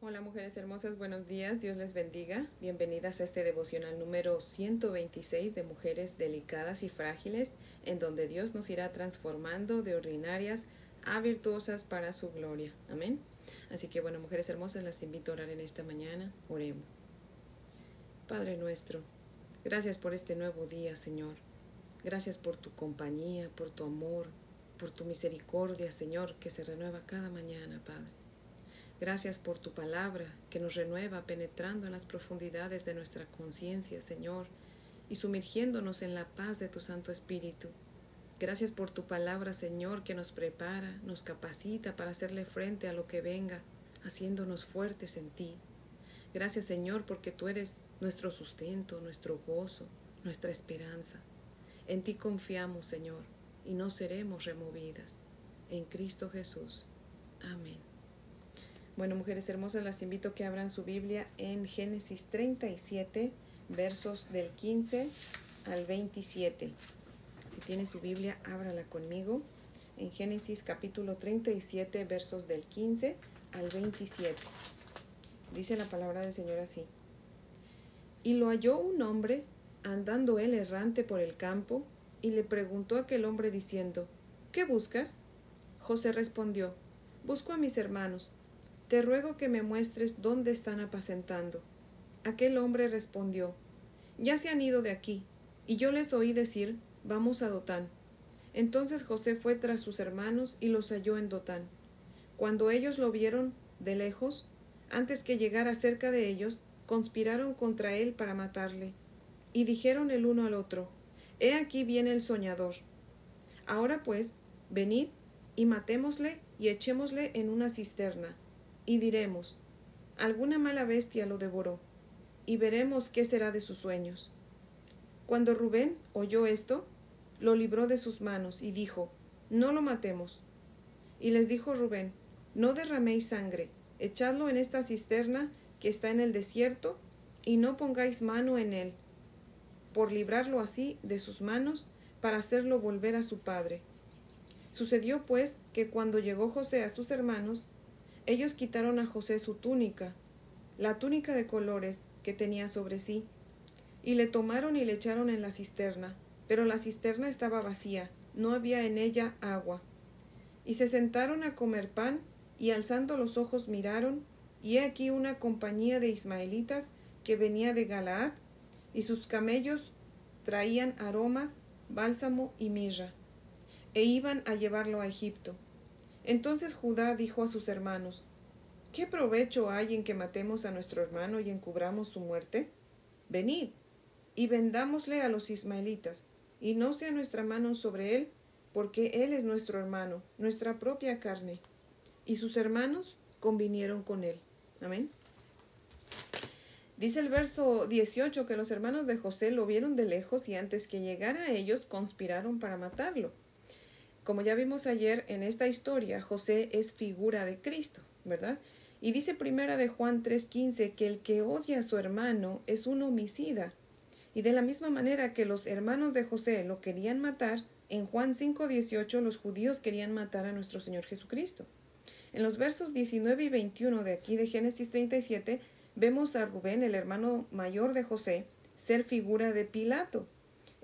Hola mujeres hermosas, buenos días, Dios les bendiga. Bienvenidas a este devocional número 126 de mujeres delicadas y frágiles, en donde Dios nos irá transformando de ordinarias a virtuosas para su gloria. Amén. Así que bueno, mujeres hermosas, las invito a orar en esta mañana. Oremos. Padre nuestro, gracias por este nuevo día, Señor. Gracias por tu compañía, por tu amor, por tu misericordia, Señor, que se renueva cada mañana, Padre. Gracias por tu palabra que nos renueva penetrando en las profundidades de nuestra conciencia, Señor, y sumergiéndonos en la paz de tu Santo Espíritu. Gracias por tu palabra, Señor, que nos prepara, nos capacita para hacerle frente a lo que venga, haciéndonos fuertes en ti. Gracias, Señor, porque tú eres nuestro sustento, nuestro gozo, nuestra esperanza. En ti confiamos, Señor, y no seremos removidas. En Cristo Jesús. Amén. Bueno, mujeres hermosas, las invito a que abran su Biblia en Génesis 37, versos del 15 al 27. Si tiene su Biblia, ábrala conmigo. En Génesis capítulo 37, versos del 15 al 27. Dice la palabra del Señor así. Y lo halló un hombre andando él errante por el campo, y le preguntó a aquel hombre diciendo, ¿Qué buscas? José respondió, Busco a mis hermanos te ruego que me muestres dónde están apacentando. Aquel hombre respondió, Ya se han ido de aquí, y yo les oí decir, Vamos a Dotán. Entonces José fue tras sus hermanos y los halló en Dotán. Cuando ellos lo vieron de lejos, antes que llegara cerca de ellos, conspiraron contra él para matarle. Y dijeron el uno al otro, He aquí viene el soñador. Ahora pues, venid y matémosle y echémosle en una cisterna y diremos, alguna mala bestia lo devoró, y veremos qué será de sus sueños. Cuando Rubén oyó esto, lo libró de sus manos y dijo, no lo matemos. Y les dijo Rubén, no derraméis sangre, echadlo en esta cisterna que está en el desierto, y no pongáis mano en él, por librarlo así de sus manos, para hacerlo volver a su padre. Sucedió pues que cuando llegó José a sus hermanos, ellos quitaron a José su túnica, la túnica de colores que tenía sobre sí, y le tomaron y le echaron en la cisterna, pero la cisterna estaba vacía, no había en ella agua. Y se sentaron a comer pan, y alzando los ojos miraron, y he aquí una compañía de ismaelitas que venía de Galaad, y sus camellos traían aromas, bálsamo y mirra, e iban a llevarlo a Egipto. Entonces Judá dijo a sus hermanos, ¿Qué provecho hay en que matemos a nuestro hermano y encubramos su muerte? Venid y vendámosle a los ismaelitas, y no sea nuestra mano sobre él, porque él es nuestro hermano, nuestra propia carne. Y sus hermanos convinieron con él. Amén. Dice el verso 18 que los hermanos de José lo vieron de lejos y antes que llegara a ellos conspiraron para matarlo. Como ya vimos ayer en esta historia, José es figura de Cristo, ¿verdad? Y dice primera de Juan 3:15 que el que odia a su hermano es un homicida. Y de la misma manera que los hermanos de José lo querían matar, en Juan 5:18 los judíos querían matar a nuestro Señor Jesucristo. En los versos 19 y 21 de aquí de Génesis 37 vemos a Rubén, el hermano mayor de José, ser figura de Pilato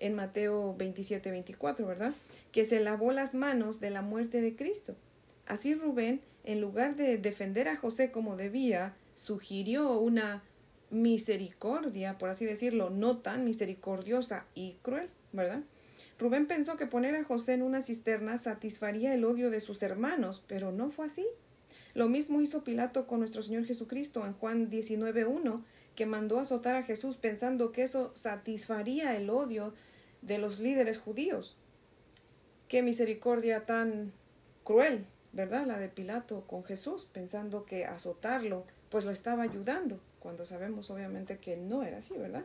en Mateo 27, 24, ¿verdad? Que se lavó las manos de la muerte de Cristo. Así Rubén, en lugar de defender a José como debía, sugirió una misericordia, por así decirlo, no tan misericordiosa y cruel, ¿verdad? Rubén pensó que poner a José en una cisterna satisfaría el odio de sus hermanos, pero no fue así. Lo mismo hizo Pilato con nuestro Señor Jesucristo en Juan 19.1, que mandó azotar a Jesús pensando que eso satisfaría el odio de los líderes judíos. Qué misericordia tan cruel, ¿verdad? La de Pilato con Jesús, pensando que azotarlo pues lo estaba ayudando, cuando sabemos obviamente que no era así, ¿verdad?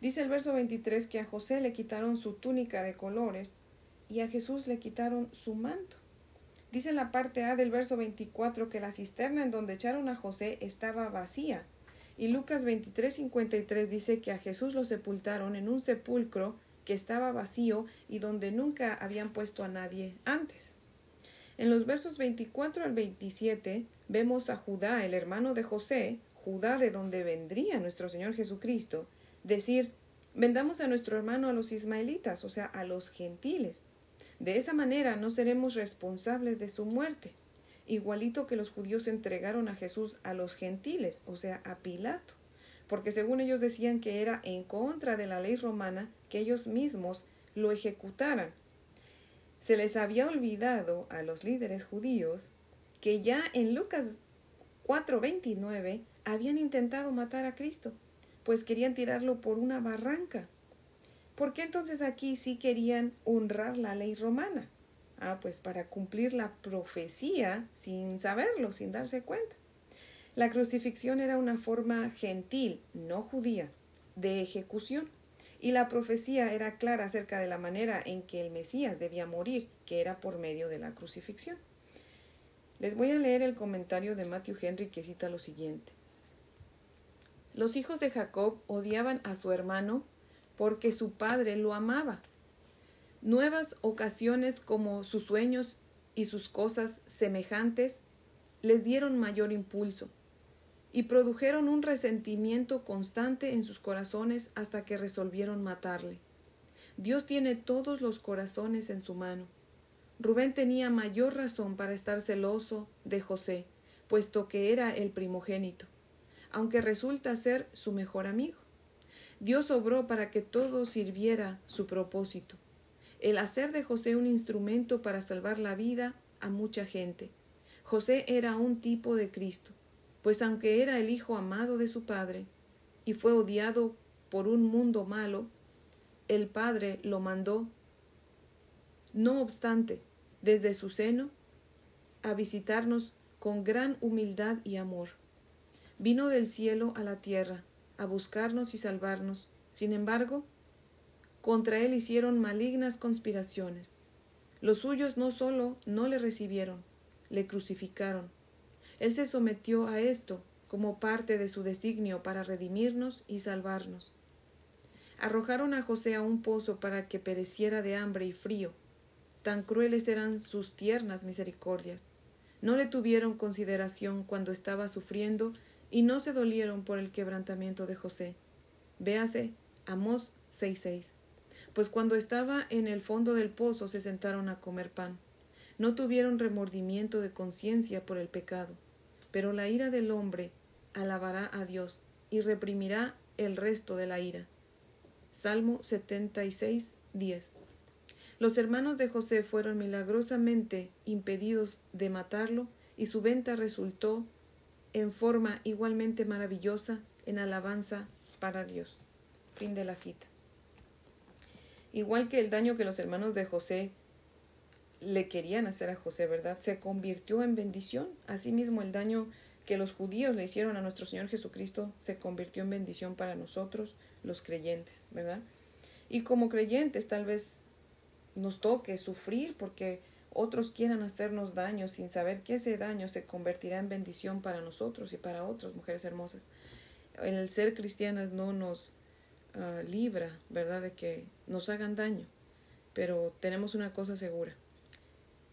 Dice el verso 23 que a José le quitaron su túnica de colores y a Jesús le quitaron su manto. Dice en la parte A del verso 24 que la cisterna en donde echaron a José estaba vacía y Lucas 23:53 dice que a Jesús lo sepultaron en un sepulcro que estaba vacío y donde nunca habían puesto a nadie antes. En los versos 24 al 27 vemos a Judá, el hermano de José, Judá de donde vendría nuestro Señor Jesucristo, decir, vendamos a nuestro hermano a los ismaelitas, o sea, a los gentiles. De esa manera no seremos responsables de su muerte, igualito que los judíos entregaron a Jesús a los gentiles, o sea, a Pilato, porque según ellos decían que era en contra de la ley romana que ellos mismos lo ejecutaran. Se les había olvidado a los líderes judíos que ya en Lucas 4:29 habían intentado matar a Cristo, pues querían tirarlo por una barranca. ¿Por qué entonces aquí sí querían honrar la ley romana? Ah, pues para cumplir la profecía sin saberlo, sin darse cuenta. La crucifixión era una forma gentil, no judía, de ejecución. Y la profecía era clara acerca de la manera en que el Mesías debía morir, que era por medio de la crucifixión. Les voy a leer el comentario de Matthew Henry que cita lo siguiente. Los hijos de Jacob odiaban a su hermano porque su padre lo amaba. Nuevas ocasiones como sus sueños y sus cosas semejantes les dieron mayor impulso y produjeron un resentimiento constante en sus corazones hasta que resolvieron matarle. Dios tiene todos los corazones en su mano. Rubén tenía mayor razón para estar celoso de José, puesto que era el primogénito, aunque resulta ser su mejor amigo. Dios obró para que todo sirviera su propósito, el hacer de José un instrumento para salvar la vida a mucha gente. José era un tipo de Cristo, pues aunque era el hijo amado de su padre y fue odiado por un mundo malo, el Padre lo mandó, no obstante, desde su seno, a visitarnos con gran humildad y amor. Vino del cielo a la tierra, a buscarnos y salvarnos. Sin embargo, contra él hicieron malignas conspiraciones. Los suyos no solo no le recibieron, le crucificaron. Él se sometió a esto como parte de su designio para redimirnos y salvarnos. Arrojaron a José a un pozo para que pereciera de hambre y frío. Tan crueles eran sus tiernas misericordias. No le tuvieron consideración cuando estaba sufriendo y no se dolieron por el quebrantamiento de José. Véase Amós 6:6. Pues cuando estaba en el fondo del pozo se sentaron a comer pan. No tuvieron remordimiento de conciencia por el pecado. Pero la ira del hombre alabará a Dios y reprimirá el resto de la ira. Salmo 76, 10. Los hermanos de José fueron milagrosamente impedidos de matarlo y su venta resultó en forma igualmente maravillosa en alabanza para Dios. Fin de la cita. Igual que el daño que los hermanos de José le querían hacer a José, ¿verdad? Se convirtió en bendición. Asimismo, el daño que los judíos le hicieron a nuestro Señor Jesucristo se convirtió en bendición para nosotros, los creyentes, ¿verdad? Y como creyentes tal vez nos toque sufrir porque otros quieran hacernos daño sin saber que ese daño se convertirá en bendición para nosotros y para otras mujeres hermosas. El ser cristianas no nos ah, libra, ¿verdad?, de que nos hagan daño, pero tenemos una cosa segura,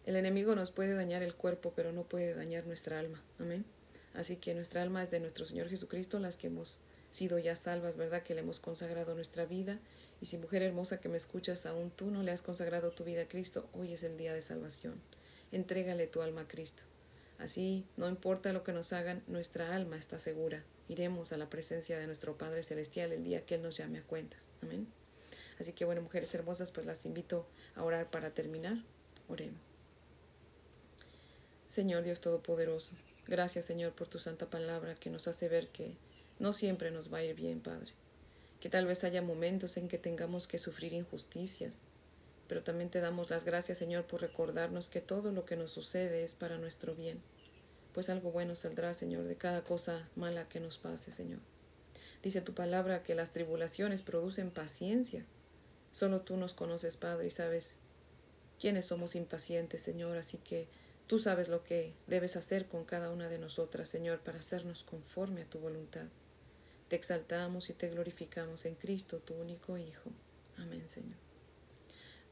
el enemigo nos puede dañar el cuerpo, pero no puede dañar nuestra alma. Amén. Así que nuestra alma es de nuestro Señor Jesucristo, las que hemos sido ya salvas, ¿verdad? Que le hemos consagrado nuestra vida. Y si mujer hermosa que me escuchas, aún tú no le has consagrado tu vida a Cristo, hoy es el día de salvación. Entrégale tu alma a Cristo. Así, no importa lo que nos hagan, nuestra alma está segura. Iremos a la presencia de nuestro Padre Celestial el día que Él nos llame a cuentas. Amén. Así que bueno, mujeres hermosas, pues las invito a orar para terminar. Oremos. Señor Dios Todopoderoso, gracias Señor por tu santa palabra que nos hace ver que no siempre nos va a ir bien, Padre, que tal vez haya momentos en que tengamos que sufrir injusticias, pero también te damos las gracias Señor por recordarnos que todo lo que nos sucede es para nuestro bien, pues algo bueno saldrá Señor de cada cosa mala que nos pase, Señor. Dice tu palabra que las tribulaciones producen paciencia. Solo tú nos conoces, Padre, y sabes quiénes somos impacientes, Señor, así que Tú sabes lo que debes hacer con cada una de nosotras, Señor, para hacernos conforme a tu voluntad. Te exaltamos y te glorificamos en Cristo, tu único Hijo. Amén, Señor.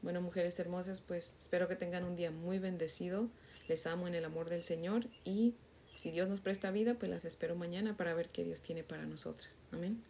Bueno, mujeres hermosas, pues espero que tengan un día muy bendecido. Les amo en el amor del Señor y si Dios nos presta vida, pues las espero mañana para ver qué Dios tiene para nosotras. Amén.